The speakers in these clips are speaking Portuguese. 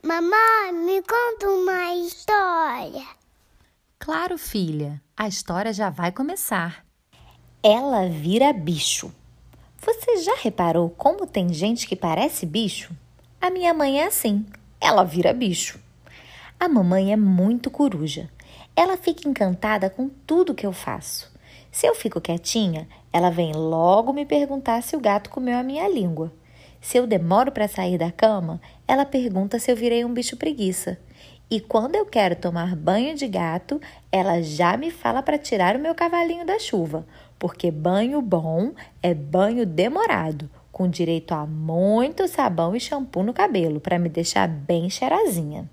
Mamãe, me conta uma história. Claro, filha, a história já vai começar. Ela vira bicho. Você já reparou como tem gente que parece bicho? A minha mãe é assim, ela vira bicho. A mamãe é muito coruja. Ela fica encantada com tudo que eu faço. Se eu fico quietinha, ela vem logo me perguntar se o gato comeu a minha língua. Se eu demoro para sair da cama, ela pergunta se eu virei um bicho preguiça. E quando eu quero tomar banho de gato, ela já me fala para tirar o meu cavalinho da chuva, porque banho bom é banho demorado, com direito a muito sabão e shampoo no cabelo para me deixar bem cheirosinha.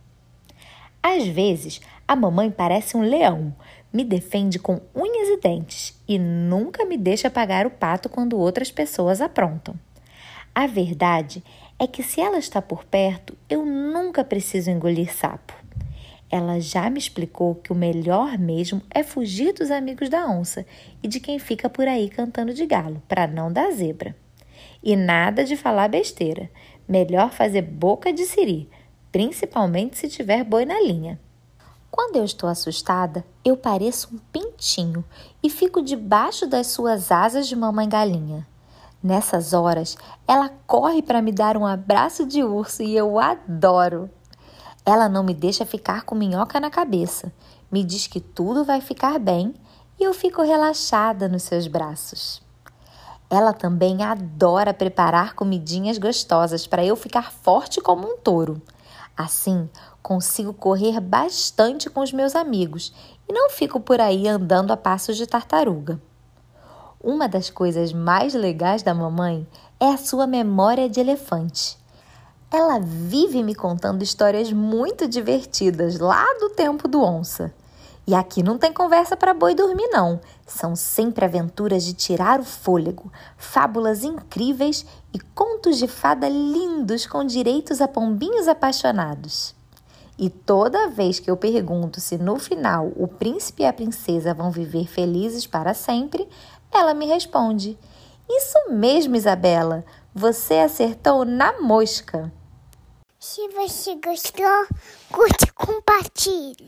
Às vezes, a mamãe parece um leão, me defende com unhas e dentes e nunca me deixa pagar o pato quando outras pessoas aprontam. A verdade é que se ela está por perto, eu nunca preciso engolir sapo. Ela já me explicou que o melhor mesmo é fugir dos amigos da onça e de quem fica por aí cantando de galo, para não dar zebra. E nada de falar besteira. Melhor fazer boca de siri, principalmente se tiver boi na linha. Quando eu estou assustada, eu pareço um pintinho e fico debaixo das suas asas de mamãe galinha. Nessas horas, ela corre para me dar um abraço de urso e eu adoro. Ela não me deixa ficar com minhoca na cabeça, me diz que tudo vai ficar bem e eu fico relaxada nos seus braços. Ela também adora preparar comidinhas gostosas para eu ficar forte como um touro. Assim, consigo correr bastante com os meus amigos e não fico por aí andando a passos de tartaruga. Uma das coisas mais legais da mamãe é a sua memória de elefante. Ela vive me contando histórias muito divertidas lá do tempo do onça. E aqui não tem conversa para boi dormir, não. São sempre aventuras de tirar o fôlego, fábulas incríveis e contos de fada lindos com direitos a pombinhos apaixonados. E toda vez que eu pergunto se no final o príncipe e a princesa vão viver felizes para sempre, ela me responde: Isso mesmo, Isabela, você acertou na mosca. Se você gostou, curte e compartilha.